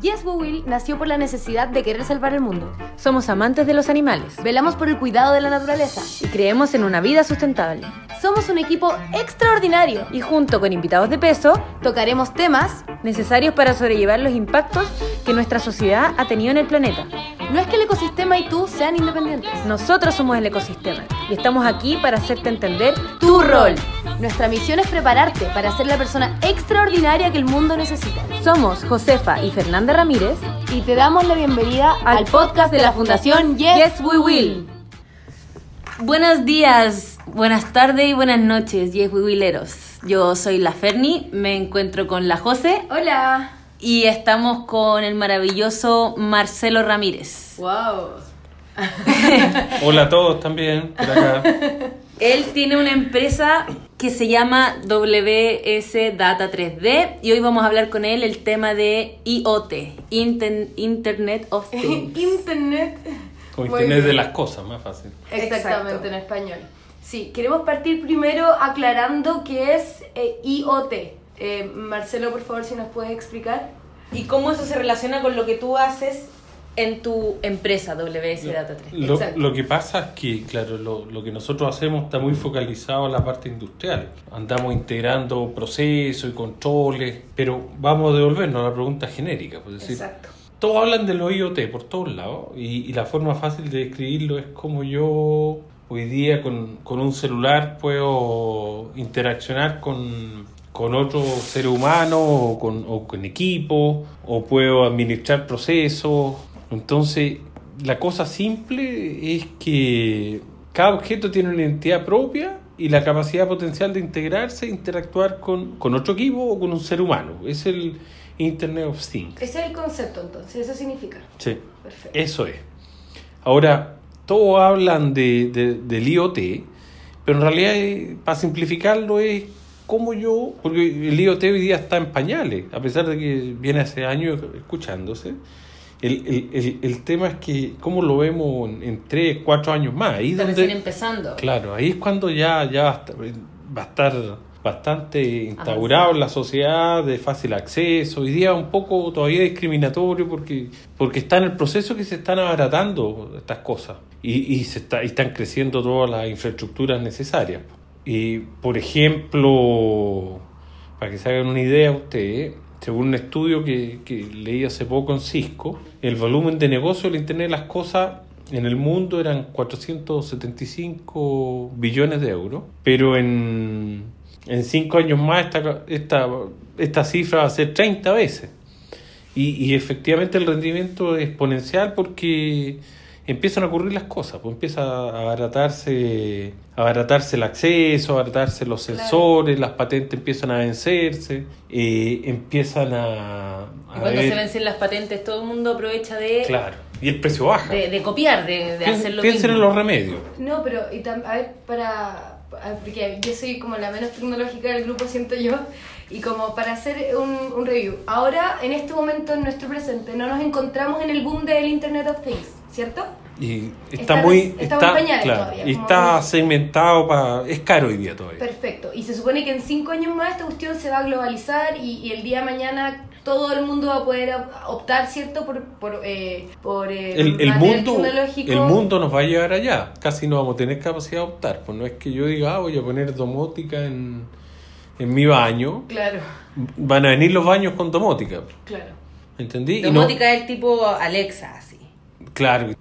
Yes We Will nació por la necesidad de querer salvar el mundo. Somos amantes de los animales Velamos por el cuidado de la naturaleza. y creemos en una vida sustentable. Somos un equipo extraordinario. Y junto con invitados de peso, Tocaremos temas. necesarios para sobrellevar los impactos que nuestra sociedad ha tenido en el planeta. No es que el ecosistema y tú sean independientes. Nosotros somos el ecosistema y estamos aquí para hacerte entender Tu rol. Nuestra misión es prepararte para ser la persona extraordinaria que el mundo necesita. Somos Josefa y Fernanda Ramírez. Y te damos la bienvenida al podcast de la Fundación Yes, We Will. Buenos días, buenas tardes y buenas noches, Yes We Willeros. Yo soy la Ferni, me encuentro con la Jose Hola. Y estamos con el maravilloso Marcelo Ramírez. Wow. Hola a todos también, por acá. Él tiene una empresa que se llama WS Data 3D y hoy vamos a hablar con él el tema de IoT, Inten- Internet of Things. Internet. Internet de las cosas, más fácil. Exactamente, Exacto. en español. Sí, queremos partir primero aclarando qué es eh, IoT. Eh, Marcelo, por favor, si nos puedes explicar. ¿Y cómo eso se relaciona con lo que tú haces en tu empresa WS Data 3D? Lo, lo que pasa es que, claro, lo, lo que nosotros hacemos está muy focalizado en la parte industrial. Andamos integrando procesos y controles, pero vamos a devolvernos a la pregunta genérica. Pues, es decir, Exacto. todos hablan de los IoT por todos lados y, y la forma fácil de describirlo es como yo hoy día con, con un celular puedo interaccionar con, con otro ser humano o con, o con equipo o puedo administrar procesos. Entonces, la cosa simple es que cada objeto tiene una identidad propia y la capacidad potencial de integrarse e interactuar con, con otro equipo o con un ser humano. Es el Internet of Things. Ese es el concepto, entonces, eso significa. Sí, Perfecto. eso es. Ahora, todos hablan de, de- del IoT, pero en realidad, eh, para simplificarlo, es como yo, porque el IoT hoy día está en pañales, a pesar de que viene hace años escucándose. El, el, el, el tema es que, ¿cómo lo vemos en, en tres, cuatro años más? Ahí Está donde, empezando. Claro, ahí es cuando ya, ya va a estar, va a estar bastante instaurado en la sociedad de fácil acceso. Hoy día un poco todavía discriminatorio porque, porque está en el proceso que se están abaratando estas cosas y, y se está, y están creciendo todas las infraestructuras necesarias. Y, por ejemplo, para que se hagan una idea ustedes, según un estudio que, que leí hace poco en Cisco, el volumen de negocio del Internet de las Cosas en el mundo eran 475 billones de euros, pero en, en cinco años más esta, esta, esta cifra va a ser 30 veces. Y, y efectivamente el rendimiento es exponencial porque empiezan a ocurrir las cosas, pues empieza a abaratarse, a abaratarse el acceso, a abaratarse los Claro. sensores, las patentes empiezan a vencerse, eh, empiezan a, a Y cuando se vencen las patentes, todo el mundo aprovecha de, Claro, y el precio baja. de, de copiar, de, de hacer lo piensen mismo. en los remedios. No, pero, y tam- a ver, para. Porque yo soy como la menos tecnológica del grupo, siento yo. Y como para hacer un, un review. Ahora, en este momento, en nuestro presente, no nos encontramos en el boom del Internet of Things, ¿cierto? Y está, Está muy. está muy pañales claro, todavía, y está segmentado para. Es caro hoy día todavía. Perfecto. Y se supone que en cinco años más esta cuestión se va a globalizar y, y el día de mañana todo el mundo va a poder op- optar, ¿cierto? Por, por, eh, por eh, El, el mundo, tecnológico. el mundo nos va a llevar allá. Casi no vamos a tener capacidad de optar. Pues no es que yo diga, ah, voy a poner domótica en, en mi baño. Claro, Van a venir los baños con domótica. claro. ¿Entendí? No- Domótica es tipo Alexa. Claro.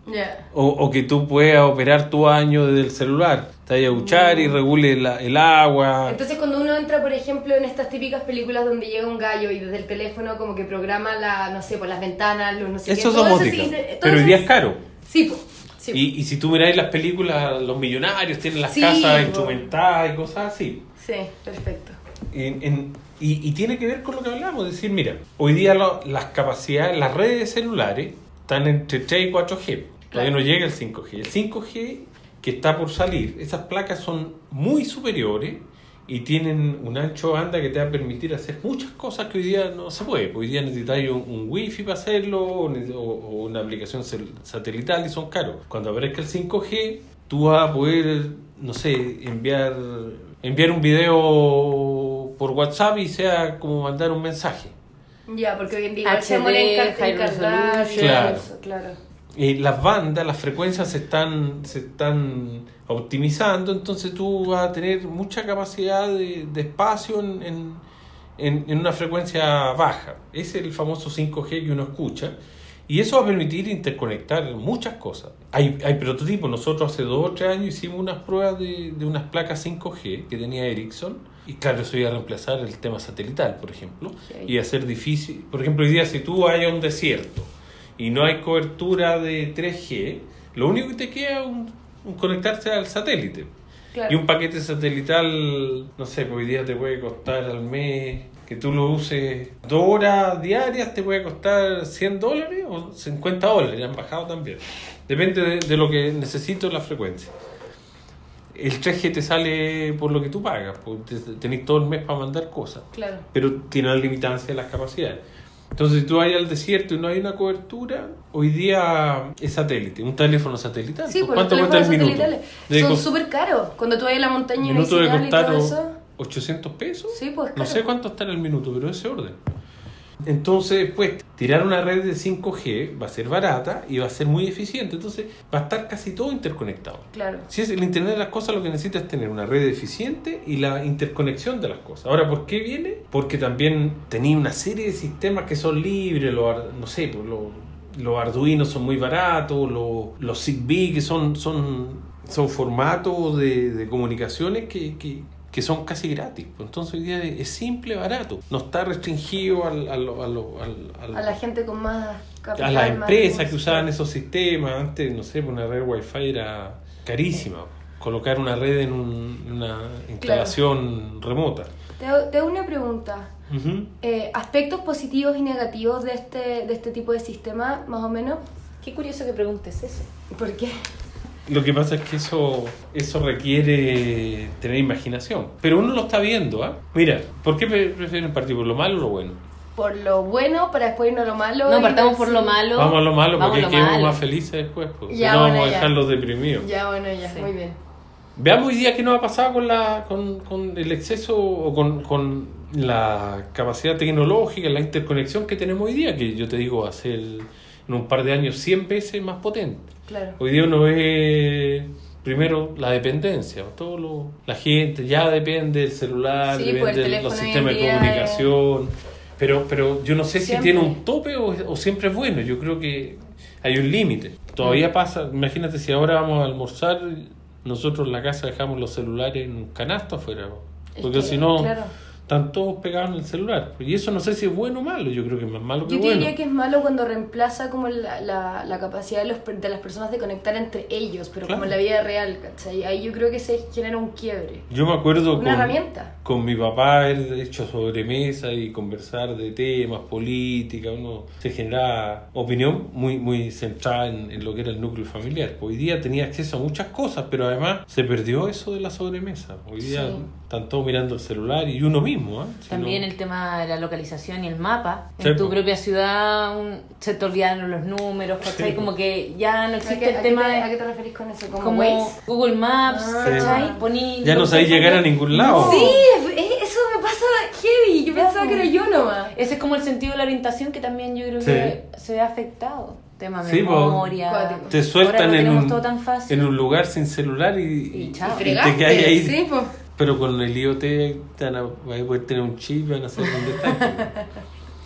O, o que tú puedas operar tu baño desde el celular. Te vayas a duchar y regule la- el agua. Entonces cuando uno entra, por ejemplo, en estas típicas películas donde llega un gallo y desde el teléfono como que programa la, no sé, por las ventanas, los no sé qué, Eso es todo domótica. sí, pero hoy eso día es caro. Sí. Y, y si tú miráis las películas, los millonarios tienen las Sí, casas instrumentadas y cosas así. sí, perfecto. En- en- y, y tiene que ver con lo que hablamos, es decir, mira, hoy día lo- las capacidades, las redes celulares están entre 3 y 4G. Todavía no llega el 5G. El 5G que está por salir, esas placas son muy superiores y tienen un ancho banda que te va a permitir hacer muchas cosas que hoy día no se puede. Hoy día necesitáis un, un wifi para hacerlo o, una aplicación satelital y son caros. Cuando aparezca el 5G, tú vas a poder, no sé, enviar, enviar un video por WhatsApp y sea como mandar un mensaje. Ya, porque hoy en día HD, se. Claro. eso, claro. Eh, las bandas, las frecuencias se están, se están optimizando, entonces tú vas a tener mucha capacidad de, de espacio en, en, en- en una frecuencia baja. Ese es el famoso 5G que uno escucha. Y eso va a permitir interconectar muchas cosas. Hay, hay prototipos. Nosotros hace dos o tres años hicimos unas pruebas de, de unas placas 5G que tenía Ericsson. Y claro, eso iba a reemplazar el tema satelital, por ejemplo. Y a ser difícil. Por ejemplo, hoy día si tú a un desierto y no hay cobertura de 3G, lo único que te queda es un, un conectarse al satélite. Claro. Y un paquete satelital, no sé, pues hoy día te puede costar al mes, que tú lo uses dos horas diarias, te puede costar 100 dólares o 50 dólares, han bajado también. Depende de, de lo que necesito la frecuencia. El 3G te sale por lo que tú pagas, porque te- tenés todo el mes para mandar cosas Claro. pero tiene la limitancia de las capacidades. Entonces, si tú vas al desierto y no hay una cobertura, hoy día es satélite, un teléfono satelital. Sí, ¿Pues ¿Cuánto cuesta el minuto? Son súper caros. Cuando tú vas a la montaña no minuto y costar todo o- eso. 800 pesos. Sí, pues, No claro. sé cuánto está en el minuto, pero ese orden. Entonces, pues, tirar una red de 5G va a ser barata y va a ser muy eficiente. Entonces, va a estar casi todo interconectado. Claro. Si es el Internet de las cosas, lo que necesita es tener una red eficiente y la interconexión de las cosas. Ahora, ¿por qué viene? Porque también tenía una serie de sistemas que son libres, los, ar- no sé, pues, los, los Arduino son muy baratos, los, los Zigbee, que son, son, son formatos de, de comunicaciones que, que, que son casi gratis. Pues Entonces hoy día es simple, barato. No está restringido al, al, al- al- al- A la gente con más capital. a las empresas que usaban esos sistemas, antes, no sé, pues, una red wifi era carísima. Colocar una red en, un- una instalación remota. Te, hago- te hago una pregunta. Eh, aspectos positivos y negativos de este, de este tipo de sistema, más o menos. Qué curioso que preguntes eso. ¿Por qué? Lo que pasa es que eso, eso requiere tener imaginación. Pero uno lo está viendo, ¿ah? Mira, ¿por qué pre- prefieren partir por lo malo o lo bueno? Por lo bueno, para después irnos a lo malo. No, partamos por lo malo. Vamos a lo malo porque malo. más felices después. Pues. Ya, no, bueno, vamos a dejarlos deprimidos. Ya, bueno, ya, Sí. muy bien. Veamos hoy día qué nos ha pasado con, la, con, con el exceso o con, con la capacidad tecnológica, la interconexión que tenemos hoy día, que yo te digo a ser en un par de años 100 veces más potente. Claro. Hoy día uno ve primero la dependencia, todo lo, la gente ya depende del celular, Sí, depende pues, de los sistemas de comunicación, pero, pero yo no sé Siempre. si tiene un tope o, o siempre es bueno, yo creo que hay un límite. Todavía pasa, imagínate si ahora vamos a almorzar, nosotros en la casa dejamos los celulares en un canasto afuera, porque que, si no claro. Están todos pegados en el celular. Y eso no sé si es bueno o malo, yo creo que es más malo que Yo bueno. diría que es malo cuando reemplaza como la, la, la capacidad de, los, de las personas de conectar entre ellos, pero como en la vida real, ¿cachai? Ahí yo creo que se genera un quiebre. Yo me acuerdo Una con, herramienta. con mi papá haber hecho sobremesa y conversar de temas, política, uno se generaba opinión muy, muy centrada en, en lo que era el núcleo familiar. Hoy día tenía acceso a muchas cosas, pero además se perdió eso de la sobremesa. Hoy día Sí. están todos mirando el celular y uno mismo. Si También no- el tema de la localización y el mapa. Sí, en tu po. propia ciudad un- se te olvidaron los números, ¿cachai? Sí, Como que ya no ¿A existe qué, el a qué tema te, de... a qué te referís con eso? ¿Como? Google Maps, Ah. ¿cachai? Poní Ya no sabéis llegar a ningún lado. Sí, es- eso me pasa heavy. Yo pensaba que era yo nomás. Ese es como el sentido de la orientación que también yo creo Sí. que se ve afectado. Tema Sí, memoria. Te sueltan en un, todo tan fácil. en un lugar sin celular y, Y chao. y Fregaste, te quedas ahí. Sí, pues. Pero con el IoT van a, poder tener un chip y van a saber dónde estás.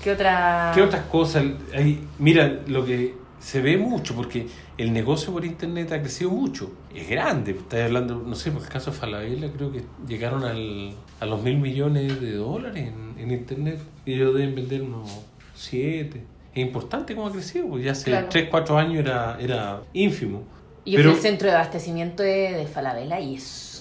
¿Qué otra...? ¿Qué otras cosas? hay? mira, lo que se ve mucho, porque el negocio por internet ha crecido mucho. Es grande. Estás hablando, no sé, por el caso de Falabella, creo que llegaron al, a los mil millones de dólares en, en internet. Y ellos deben vender unos siete. Es importante cómo ha crecido, porque ya hace Claro. 3, 4 años era, era ínfimo. Yo Pero- fui al centro de abastecimiento de, de Falabella y es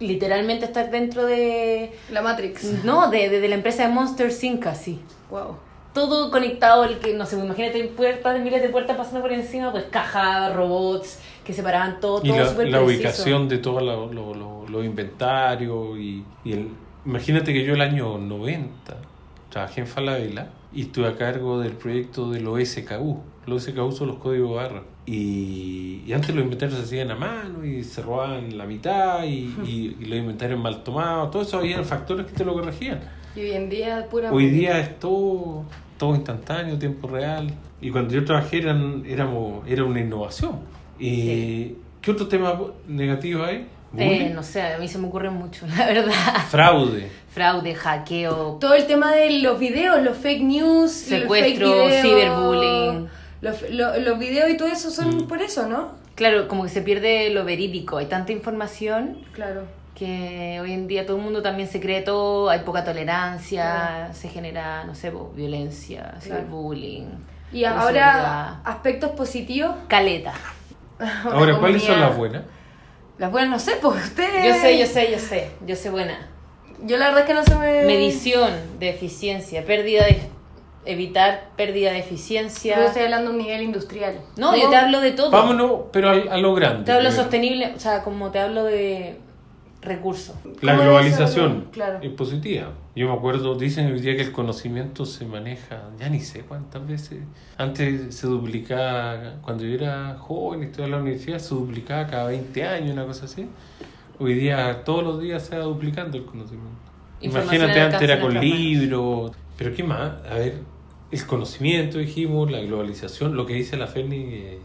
literalmente estar dentro de... La Matrix. No, de, de, de la empresa de Monster Inc. así. Wow. Todo conectado, el que, no sé, imagínate puertas, miles de puertas pasando por encima, pues cajas, robots, que separaban todo, Y todo la, súper la ubicación de todos los lo, lo- los inventarios y, y el, imagínate que yo el año 90 trabajé en Falabella y estuve a cargo del proyecto de los SKU. Los SKU son los códigos barra. Y, y antes los inventarios se hacían a mano y se robaban la mitad y, y- y los inventarios mal tomados. Todo eso había factores que te lo corregían. Y hoy en día, pura. Hoy día es todo todo instantáneo, tiempo real. Y cuando yo trabajé eran, éramos, era una innovación. Y, ¿Qué otro tema negativo hay? Eh, no sé, a mí se me ocurren mucho, la verdad. Fraude. Fraude, hackeo, Todo el tema de los videos, los fake news, Secuestro, fake ciberbullying. Los, lo- los videos y todo eso son por eso, ¿no? Claro, como que se pierde lo verídico. Hay tanta información Claro. que hoy en día todo el mundo también se cree todo, hay poca tolerancia, se genera, no sé, violencia, ciberbullying. Y inseguridad. ahora, aspectos positivos. Caleta. Ahora, ¿cuáles son las buenas? Las buenas, no sé, pues ustedes. Yo sé, yo sé, yo sé, yo sé buena. Yo la verdad es que no se me. Medición de eficiencia, pérdida de evitar pérdida de eficiencia. Yo estoy hablando de un nivel industrial. No, yo te hablo de todo. Vámonos, pero al- a, lo grande. Te hablo primero. sostenible, o sea, como te hablo de recursos. La ¿Cómo globalización es? Claro. es positiva. Yo me acuerdo, dicen hoy día que el conocimiento se maneja, ya ni sé cuántas veces. Antes se duplicaba, cuando yo era joven y estudiaba en la universidad, se duplicaba cada 20 años, una cosa así. Hoy día, todos los días se va duplicando el conocimiento. Imagínate, antes era con libros. Pero ¿qué más? A ver, el conocimiento, dijimos, la globalización, lo que dice la FENI eh,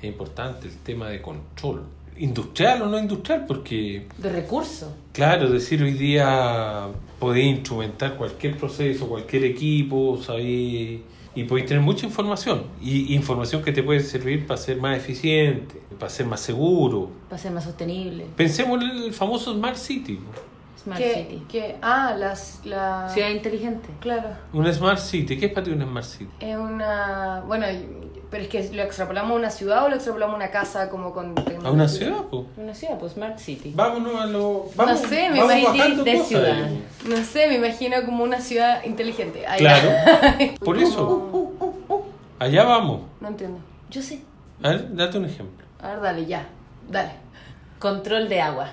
es importante, el tema de control. Industrial o no industrial, porque De recursos. Claro, es decir, hoy día podéis instrumentar cualquier proceso, cualquier equipo, sabéis, y podéis tener mucha información, y información que te puede servir para ser más eficiente, para ser más seguro. Para ser más sostenible. Pensemos en el famoso Smart City. Smart que, City. que- ah, las. La... Ciudad inteligente. Claro. Una Smart City, ¿qué es para ti una Smart City? Es una. Bueno, pero es que lo extrapolamos a una ciudad o lo extrapolamos a una casa como con. ¿A una ciudad? po? Una ciudad, pues Smart City. Vámonos a lo... Vamos, No sé, me vamos imagino bajando de cosas, ciudad. digamos. No sé, me imagino como una ciudad inteligente. Ahí. Claro, por eso, allá vamos. No entiendo. Yo sé. A ver, date un ejemplo. A ver, dale, ya. Dale. Control de agua.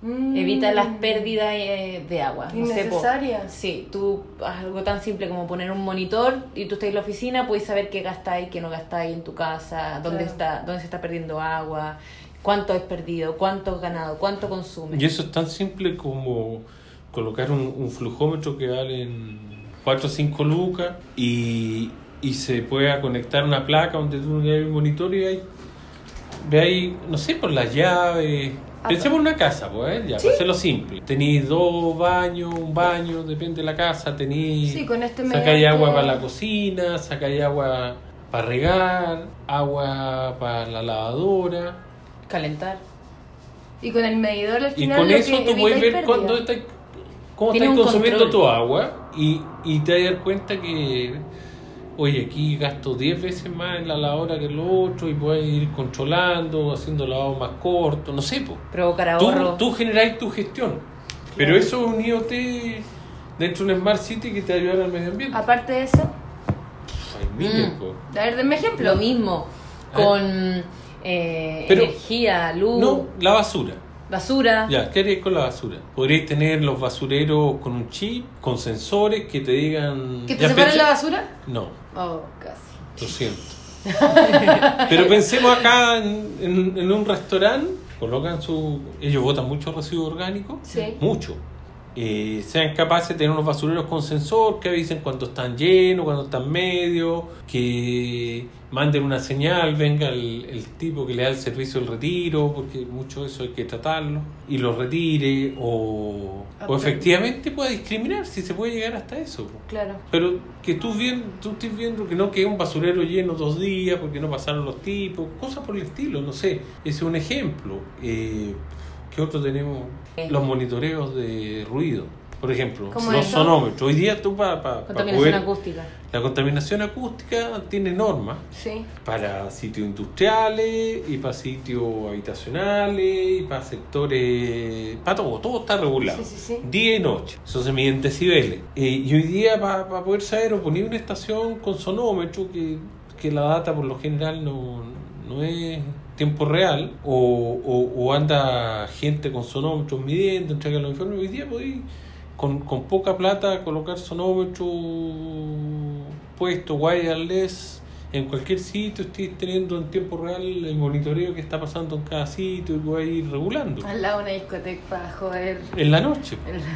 Mm. Evita las pérdidas eh, de agua. No sé. Innecesarias. Sí, tú algo tan simple como poner un monitor y tú estás en la oficina, puedes saber qué gastáis, qué no gastáis en tu casa, dónde Claro. está, dónde se está perdiendo agua, cuánto es perdido, cuánto has ganado, cuánto consumes. Y eso es tan simple como colocar un, un flujómetro que vale 4 o 5 lucas y, y se pueda conectar una placa donde tú veas un monitor y hay, ve ahí, no sé, por las llaves. Pensemos en una casa, pues, ¿eh? ya, para hacerlo simple. Tenéis dos baños, un baño, depende de la casa, tenéis... Sí, con este Sacáis agua para la cocina, sacáis agua para regar, agua para la lavadora. Calentar. Y con el medidor al Y final. con lo eso que tú puedes es ver cuándo está, cómo estás consumiendo control. tu agua y, y te dar cuenta que, oye, aquí gasto 10 veces más en la lavadora que el otro y puedes ir controlando, haciendo lavado más corto, no sé, po. Provocar Tú, ahorro. tú generáis tu gestión. Pero eso es un IoT dentro de un Smart City que te ayuda al medio ambiente. Aparte de eso, Hay miles, Mm. a ver, denme ejemplo. Lo mismo con eh, Pero- energía, luz, No, la basura. Basura. Ya, ¿qué haréis con la basura? Podréis tener los basureros con un chip, con sensores que te digan... ¿Que te ¿Ya separen la basura? No, Oh, casi. lo siento. Pero pensemos acá en, en- en un restaurante, colocan su... Ellos botan mucho residuo orgánico, Sí. mucho. Eh, sean capaces de tener unos basureros con sensor que avisen cuando están llenos, cuando están medios, que manden una señal, venga el, el tipo que le da el servicio del retiro, porque mucho de eso hay que tratarlo, y lo retire, o, o efectivamente pueda discriminar, si se puede llegar hasta eso. Claro. Pero que tú, bien, tú estés viendo que no quede un basurero lleno dos días porque no pasaron los tipos, cosas por el estilo, no sé. Ese es un ejemplo. Eh, ¿Qué otro tenemos? Los monitoreos de ruido. Por ejemplo, ¿Cómo los eso? sonómetros. Hoy día tú para Contaminación poder... acústica. La contaminación acústica tiene normas Sí. para sitios industriales y para sitios habitacionales y para sectores, para todo, todo está regulado. Sí, sí, sí. Día y noche, eso se mide en decibeles. Eh, y hoy día para poder saber o poner una estación con sonómetro que, que la data por lo general no, no es tiempo real o, o, o anda gente con sonómetros midiendo, entrega los informes, hoy día podéis con, con poca plata colocar sonómetro puesto wireless en cualquier sitio, estés teniendo en tiempo real el monitoreo que está pasando en cada sitio y puedes ir regulando. Al lado de una discoteca para joder En la noche, en la noche.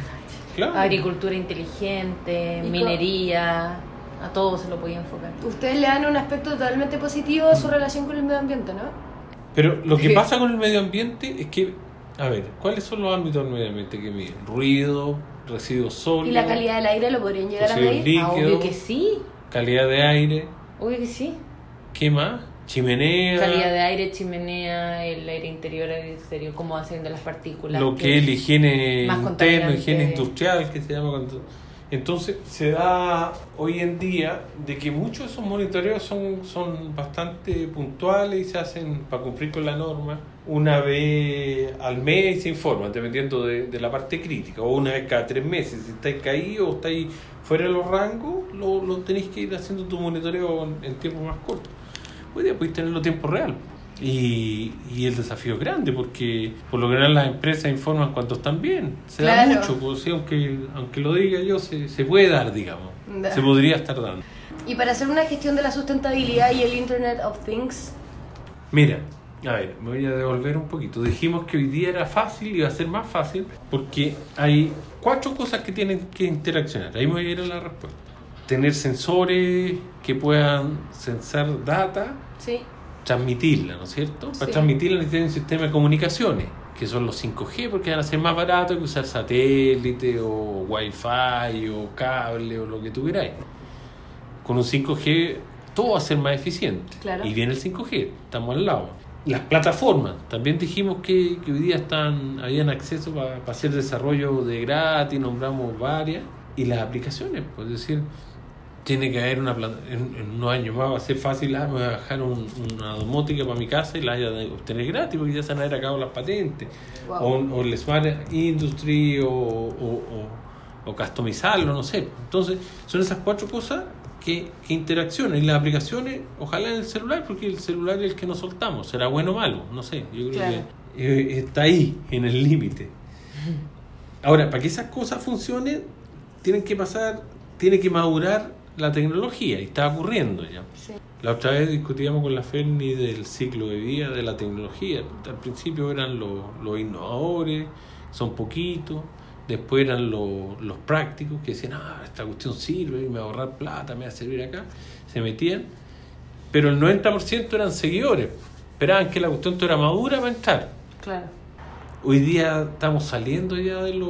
claro. Agricultura inteligente, Y minería. A todo se lo podía enfocar. Ustedes le dan un aspecto totalmente positivo a su relación con el medio ambiente, ¿no? Pero lo que pasa con el medio ambiente es que, a ver, ¿cuáles son los ámbitos del medio ambiente que miden? Ruido, residuos sólidos, ¿Y la calidad del aire lo podrían llegar a medir? líquidos. Ah, obvio que sí. calidad de aire, Obvio que sí. ¿qué más? Chimenea, Calidad de aire, chimenea, el aire interior, aire exterior, cómo hacen de las partículas. lo que es la higiene contaminante. higiene industrial, que se llama cuando... Entonces se da hoy en día de que muchos de esos monitoreos son, son bastante puntuales y se hacen para cumplir con la norma una vez al mes se informan, dependiendo de, de la parte crítica, o una vez cada tres meses. Si estáis caídos o estáis fuera de los rangos, lo, lo tenéis que ir haciendo tu monitoreo en, en tiempo más corto. Hoy día podéis tenerlo tiempo real. Y, y el desafío es grande porque por lo general las empresas informan cuando están bien. Se da mucho, pues, sí, aunque, aunque lo diga yo, se, se puede dar, digamos. Da. Se podría estar dando. Y para hacer una gestión de la sustentabilidad y el Internet of Things, Mira, a ver, me voy a devolver un poquito. Dijimos que hoy día era fácil y va a ser más fácil porque hay cuatro cosas que tienen que interaccionar. Ahí me voy a ir a la respuesta. Tener sensores que puedan sensar data ¿sí? Transmitirla, ¿no es cierto? Para Sí. transmitirla necesitan un sistema de comunicaciones, que son los 5G, porque van a ser más baratos que usar satélite o wifi o cable o lo que tú queráis. Con un 5G todo va a ser más eficiente. Claro. Y viene el 5G, estamos al lado. Las plataformas, también dijimos que, que hoy día están, habían acceso para hacer desarrollo de gratis, nombramos varias. Y las aplicaciones, pues es decir, tiene que haber una plata, en, en unos años más va a ser fácil, ah, me voy a bajar un- una domótica para mi casa y la voy a obtener gratis porque ya se van a haber acabado las patentes. Wow. O, o el Smart Industry o, o, o- o customizarlo, no sé. Entonces, son esas cuatro cosas que, que interaccionan. Y las aplicaciones, ojalá en el celular, porque el celular es el que nos soltamos. Será bueno o malo, no sé. Yo creo Claro. que eh, está ahí, en el límite. Ahora, para que esas cosas funcionen, tienen que pasar, tiene que madurar la tecnología y está ocurriendo ya. Sí. La otra vez discutíamos con la Ferni del ciclo de vida de la tecnología. Al principio eran los, los innovadores, son poquitos. Después eran los, los prácticos que decían, ah, esta cuestión sirve, me va a ahorrar plata, me va a servir acá. Se metían. Pero el 90% eran seguidores. Esperaban que la cuestión fuera madura para entrar. Claro. Hoy día estamos saliendo ya de los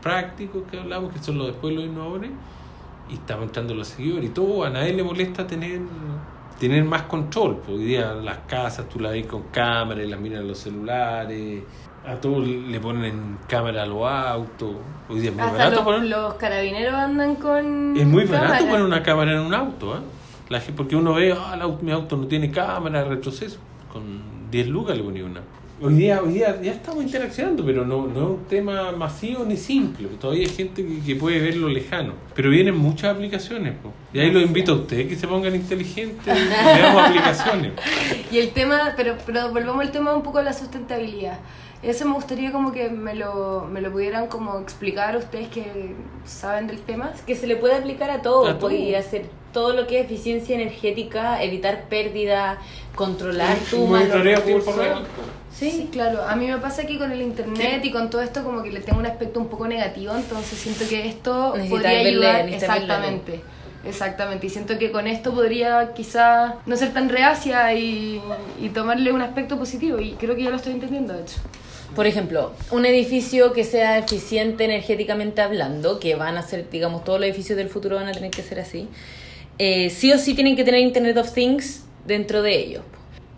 prácticos que hablamos, que son los después los innovadores, y estamos entrando los seguidores. Y todo, a nadie le molesta tener tener más control. Porque hoy día las casas tú las ves con cámara y las miran en los celulares. A todos le ponen cámara a los autos. Hoy día es muy Hasta barato los, poner. los carabineros andan con. Es muy barato poner una cámara en un auto, ¿eh? La porque uno ve, ah, auto- mi auto no tiene cámara retroceso. Con 10 lucas le ponía una. Hoy día, hoy día ya estamos interaccionando, pero no, no es un tema masivo ni simple. Todavía hay gente que, que puede verlo lejano. Pero vienen muchas aplicaciones. po. Y ahí los invito a ustedes que se pongan inteligentes y veamos aplicaciones. Y el tema, pero, pero volvamos al tema un poco de la sustentabilidad. Eso me gustaría como que me lo, me lo pudieran como explicar ustedes que saben del tema. Que se le puede aplicar a todo, A todo. podía hacer todo lo que es eficiencia energética, evitar pérdida, controlar tu monitoreo tiempo real. po. Sí, claro. A mí me pasa que con el internet y con todo esto como que le tengo un aspecto un poco negativo, entonces siento que esto podría verle- ayudar verle exactamente. Exactamente, y siento que con esto podría quizá no ser tan reacia y, y tomarle un aspecto positivo, y creo que ya lo estoy entendiendo, de hecho. Por ejemplo, un edificio que sea eficiente energéticamente hablando, que van a ser, digamos, todos los edificios del futuro van a tener que ser así, eh, sí o sí tienen que tener Internet of Things dentro de ellos.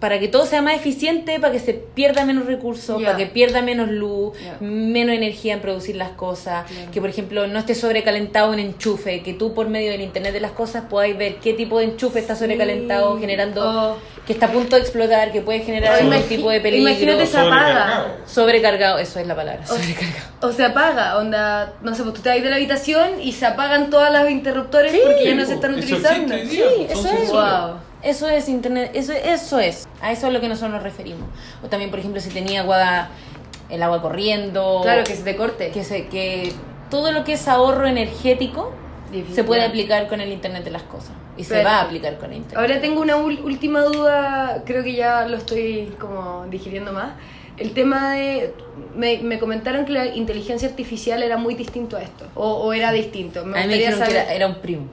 Para que todo sea más eficiente, para que se pierda menos recursos, para que pierda menos luz, menos energía en producir las cosas, que por ejemplo no esté sobrecalentado un enchufe, que tú por medio del Internet de las cosas podáis ver qué tipo de enchufe está sobrecalentado, Sí. generando, Oh. que está a punto de explotar, que puede generar O algún imagi- tipo de peligro. imagínate se apaga. Sobrecargado, eso es la palabra. O, Sobrecargado. o se apaga, onda, no sé, pues tú te vas de la habitación y se apagan todos los interruptores Sí, porque ya no se están utilizando. día, Sí, eso es. Wow. Eso es internet, eso, eso es. A eso es a lo que nosotros nos referimos. O también, por ejemplo, si tenía agua, el agua corriendo. Claro, que se te corte. que se, que todo lo que es ahorro energético Difícil. se puede aplicar con el internet de las cosas. Y se Pero- va a aplicar con el internet. Ahora tengo una última duda, creo que ya lo estoy como digiriendo más. El tema de... Me, me comentaron que la inteligencia artificial era muy distinto a esto, o, o era distinto. Me a mí me dijeron que saber... era, era un primo.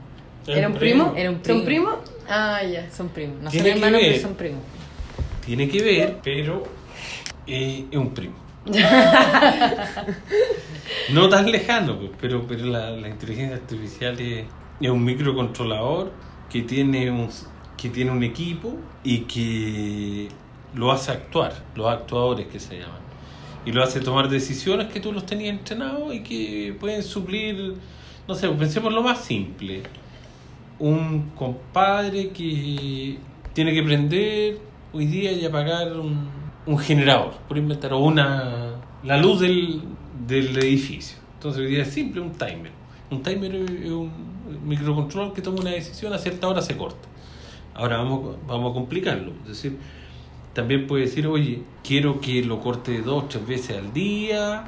¿Era un primo? Era un ¿Era un primo. primo? Ah, ya. Son primos. No son Tiene que hermanos, ver. pero son primos. Tiene que ver, pero eh, es un primo. no tan lejano, pues, pero, pero la, la inteligencia artificial es, es un microcontrolador que tiene un, que tiene un equipo y que lo hace actuar, los actuadores que se llaman. Y lo hace tomar decisiones que tú los tenías entrenados y que pueden suplir, no sé, pensemos lo más simple. Un compadre que tiene que prender hoy día y apagar un, un generador, por inventar, o una, la luz del, del edificio. Entonces hoy día es simple, un timer. Un timer es un microcontrolador que toma una decisión, a cierta hora se corta. Ahora vamos, vamos a complicarlo. Es decir, también puede decir, oye, quiero que lo corte dos tres veces al día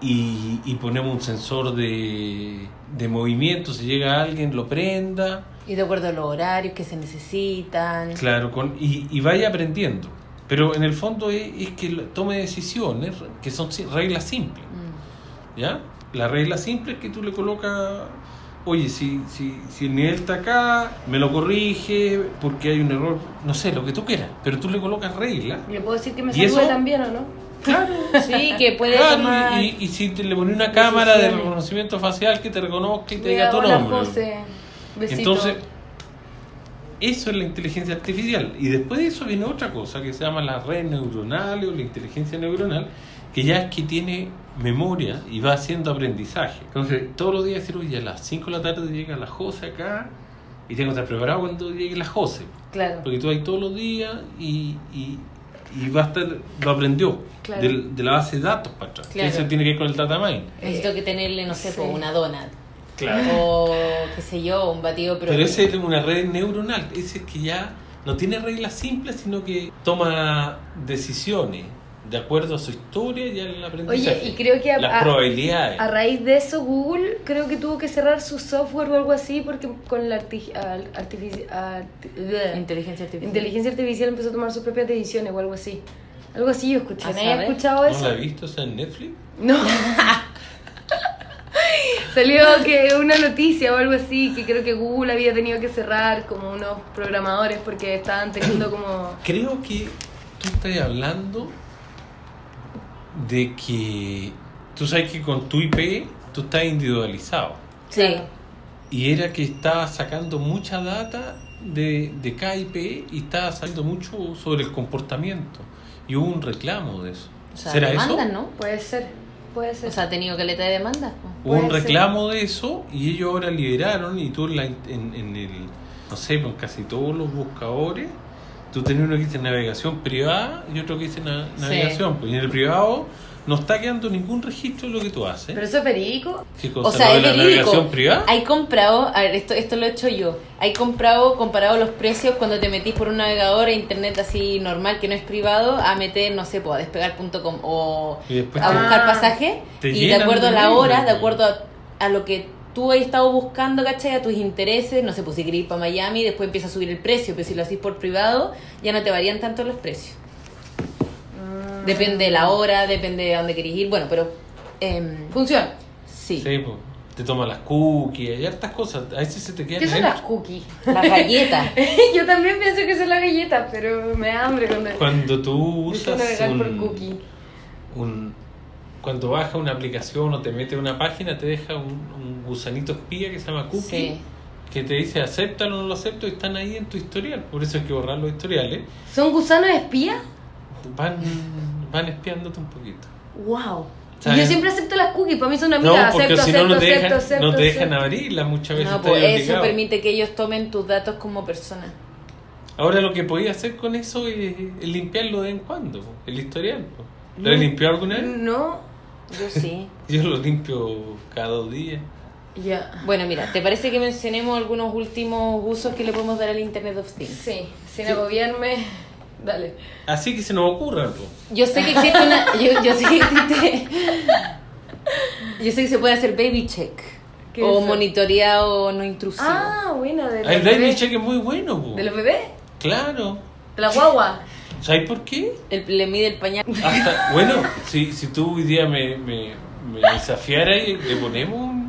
y, y ponemos un sensor de, de movimiento, si llega alguien lo prenda. Y de acuerdo a los horarios que se necesitan. Claro, con, y, y vaya aprendiendo. Pero en el fondo es, es que tome decisiones que son reglas simples. Mm. ¿Ya? La regla simple es que tú le colocas, oye, si, si, si el nivel está acá, me lo corrige porque hay un error, no sé, lo que tú quieras. Pero tú le colocas reglas. ¿Le puedo decir que me ¿Y salude eso? también o no? Sí, que puede Claro, tomar. y, y si te le pones una cámara de reconocimiento facial que te reconozca y te diga tu nombre. Entonces, eso es la inteligencia artificial. Y después de eso viene otra cosa que se llama la red neuronal o la inteligencia neuronal, que ya es que tiene memoria y va haciendo aprendizaje. Entonces, todos los días decir, oye, a las 5 de la tarde llega la Jose acá y tengo que estar preparado cuando llegue la Jose. Claro. Porque tú ahí todos los días y, y, y va a estar, lo aprendió Claro. del- de la base de datos para atrás. Claro. Eso tiene que ver con el data mine. Necesito que tenerle, no sé, Sí. po, una donut. Claro. O qué sé yo, un batido Pero ese es una red neuronal, ese es que ya no tiene reglas simples, sino que toma decisiones de acuerdo a su historia y al aprendizaje. Oye, y creo que a- las a- probabilidades. A raíz de eso, Google creo que tuvo que cerrar su software o algo así porque con la arti- al- artifici- arti-. Inteligencia artificial. inteligencia artificial empezó a tomar sus propias decisiones o algo así. Algo así yo escuché. ¿A ¿Nadie ha saber? escuchado ¿No eso? la he visto en Netflix? No. Salió que una noticia o algo así, que creo que Google había tenido que cerrar como unos programadores porque estaban teniendo como... Creo que tú estás hablando de que tú sabes que con tu IP tú estás individualizado. Sí. Y era que estaba sacando mucha data de, de cada IP y estaba saliendo mucho sobre el comportamiento. Y hubo un reclamo de eso. O sea, ¿Será demandan, eso? ¿no? Puede ser, puede ser. O sea, ha tenido caleta de demandas. po. Hubo un ser. reclamo de eso y ellos ahora liberaron y tú en, la- en, en el, no sé, en casi todos los buscadores, tú tenés uno que dice navegación privada y otro que dice na- Sí. navegación. Pues y en el privado no está quedando ningún registro de lo que tú haces. ¿Pero eso es verídico? ¿Qué cosa? O sea, ¿Lo es de la verídico. navegación privada? Hay comprado, a ver, esto, esto lo he hecho yo. Hay comprado, comparado los precios cuando te metís por un navegador a internet así normal que no es privado a meter, no sé, pues, a despegar.com o a buscar Ah. pasaje Te y de acuerdo a la hora, de pues. acuerdo a, a lo que tú has estado buscando, ¿cachai? A tus intereses, no sé, pues si querés ir para Miami, después empieza a subir el precio, pero si lo haces por privado, ya no te varían tanto los precios. Mm. Depende de la hora, depende de dónde querés ir, bueno, pero em, Funciona. sí. Sí, pues, te toma las cookies y hartas cosas. A veces se te quedan ¿Qué son las cookies? La galleta. Yo también pienso que son las galletas, pero me da hambre cuando... Cuando tú usas navegar por un, cookie. un- cuando bajas una aplicación o te metes en una página te deja un, un gusanito espía que se llama cookie Sí. que te dice acéptalo o no lo acepto y están ahí en tu historial por eso hay que borrar los historiales ¿Son gusanos espías? van van espiándote un poquito ¡Wow! ¿Sabes? Yo siempre acepto las cookies, para mí son no amigas. porque acepto, si no acepto, no te dejan acepto, no te dejan acepto. abrirla muchas veces No, pues eso obligado. permite que ellos tomen tus datos como persona. ahora lo que podías hacer con eso es, limpiarlo de vez en cuando el historial. ¿lo No. has limpiado alguna vez? No, Yo sí. yo lo limpio cada dos días ya. Bueno, mira, ¿te parece que mencionemos algunos últimos usos que le podemos dar al Internet of Things? Sí, sin agobiarme. Dale. así que se nos ocurra po. Yo sé que existe una. Yo, yo sé que existe. Yo sé que se puede hacer baby check. ¿Qué O es monitoreado no intrusivo. Ah, buena, de el baby check es muy bueno po. ¿De los bebés? claro ¿De la guagua? ¿Sabes por qué? El, le mide el pañal. Hasta, bueno, si, si tú hoy día me, me, me desafiaras y le ponemos un,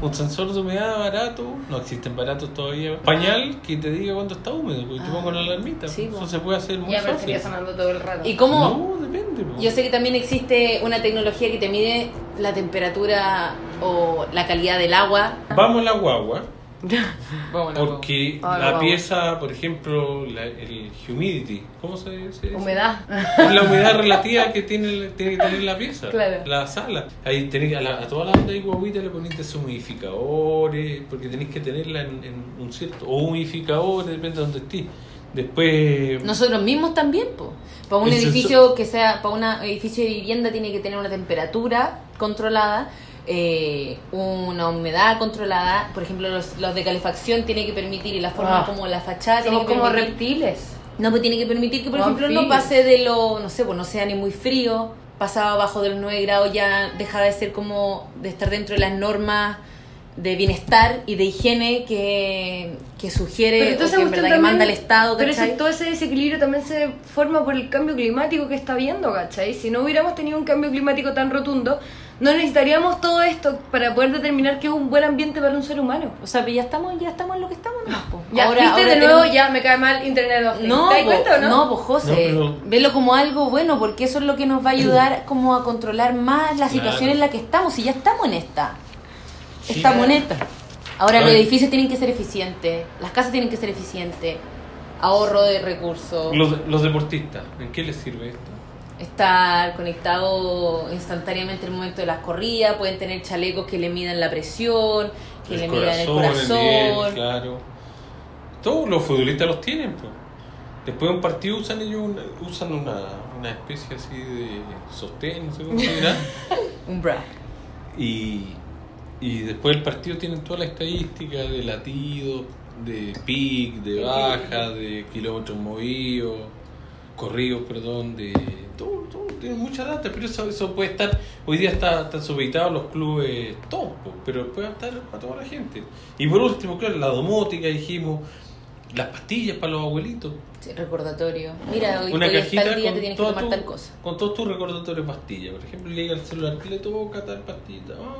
Un sensor de humedad barato, no existen baratos todavía. Pañal que te diga cuándo está húmedo, porque te Ah, pongo la alarmita. sí, Eso se puede hacer muy Ya, pero fácil. estaría sonando todo el rato. ¿Y cómo? No, depende. po. Yo sé que también existe una tecnología que te mide la temperatura o la calidad del agua. Vamos a la guagua, porque Ah, la guagua. pieza, por ejemplo, la- el humidity, ¿cómo se dice? Humedad. Es la humedad relativa que tiene, tiene que tener la pieza, Claro. la sala. Ahí tenés, a, la- a todas las bandas de guaguita le ponís deshumidificadores, porque tenéis que tenerla en, en un cierto. O humidificadores, depende de donde estés. Después. Nosotros mismos también, po. Para un edificio que sea, para un edificio de vivienda tiene que tener una temperatura controlada, eh, una humedad controlada. Por ejemplo, los, los de calefacción tiene que permitir y la forma Ah. como la fachada tiene Somos que como permitir. reptiles. No, pues tiene que permitir que, por ejemplo, no pase de lo, no sé, pues no sea ni muy frío, pasaba abajo de los 9 grados ya deja de ser como, de estar dentro de las normas de bienestar y de higiene que, que sugiere Pero o entonces que en manda el Estado, Pero ese- ¿cachai? todo ese desequilibrio también se forma por el cambio climático que está habiendo, ¿cachai? Si no hubiéramos tenido un cambio climático tan rotundo, no necesitaríamos todo esto para poder determinar que es un buen ambiente para un ser humano. O sea, pero ya estamos, ya estamos en lo que estamos po. Ya, Ahora- viste, ahora de nuevo tenemos- ya me cae mal Internet of Things. No, ¿Te das cuenta o no? no, pues José, No, pero- velo como algo bueno, porque eso es lo que nos va a ayudar como a controlar más la situación Claro. en la que estamos, y ya estamos en esta. Sí. estamos en esta. Ahora, los edificios tienen que ser eficientes, las casas tienen que ser eficientes, ahorro de recursos, Los, los deportistas, ¿en qué les sirve esto? Estar conectado instantáneamente en el momento de las corridas, pueden tener chalecos que le midan la presión, que le midan el corazón. nivel, claro. Todos los futbolistas los tienen, pues. Después de un partido usan ellos una, usan una, una especie así de sostén, no sé cómo se dirá. Un bra. Y, y después del partido tienen toda la estadística de latido, de pic, de baja, de kilómetros movidos, corridos, perdón, de todo, todo, tienen mucha data, pero eso, eso puede estar, hoy día está, están supeditados los clubes top, pero puede estar para toda la gente. Y por último, claro, la domótica, dijimos, las pastillas para los abuelitos. Sí, recordatorio. Mira, hoy, Una hoy cajita tal día con, te tienes que tomar tu- tal cosa. con todos tus recordatorios de pastillas. Por ejemplo, le llega al celular, le toca tal pastilla. ah,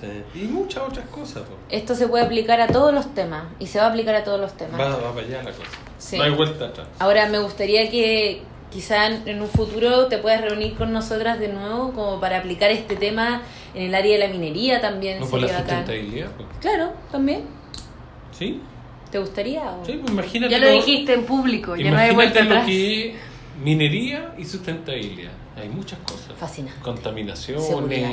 sí. Y muchas otras cosas. po. Esto se puede aplicar a todos los temas y se va a aplicar a todos los temas. Va, va para allá la cosa. Sí. No hay vuelta atrás. Ahora me gustaría que quizá en un futuro te puedas reunir con nosotras de nuevo como para aplicar este tema en el área de la minería también. No por la sustentabilidad. po. Claro, también. ¿Sí? ¿Te gustaría? o? Sí, pues imagínate. Ya lo dijiste en público, ya no hay vuelta Imagínate lo atrás. que minería y sustentabilidad. Hay muchas cosas. Fascinante. Contaminaciones. Seguridad.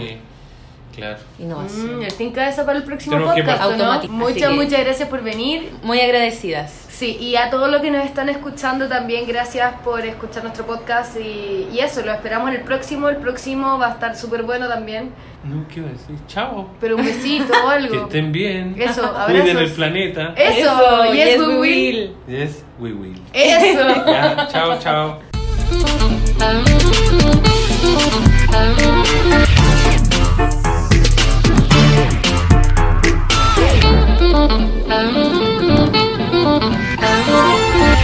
Claro. Innovación. Mm, el tinca esa para el próximo Tenemos que podcast, ¿o ¿no? automatizar, así Muchas, que- muchas gracias por venir. Muy agradecidas. Sí, y a todos los que nos están escuchando también, gracias por escuchar nuestro podcast y, y eso, lo esperamos en el próximo, el próximo va a estar súper bueno también, No quiero decir chao. pero un besito o Que algo. estén bien. Eso, Cuiden el abrazos. planeta. Eso, yes, we will. Yes, we will. Eso. Ya, chao, chao. Thank you.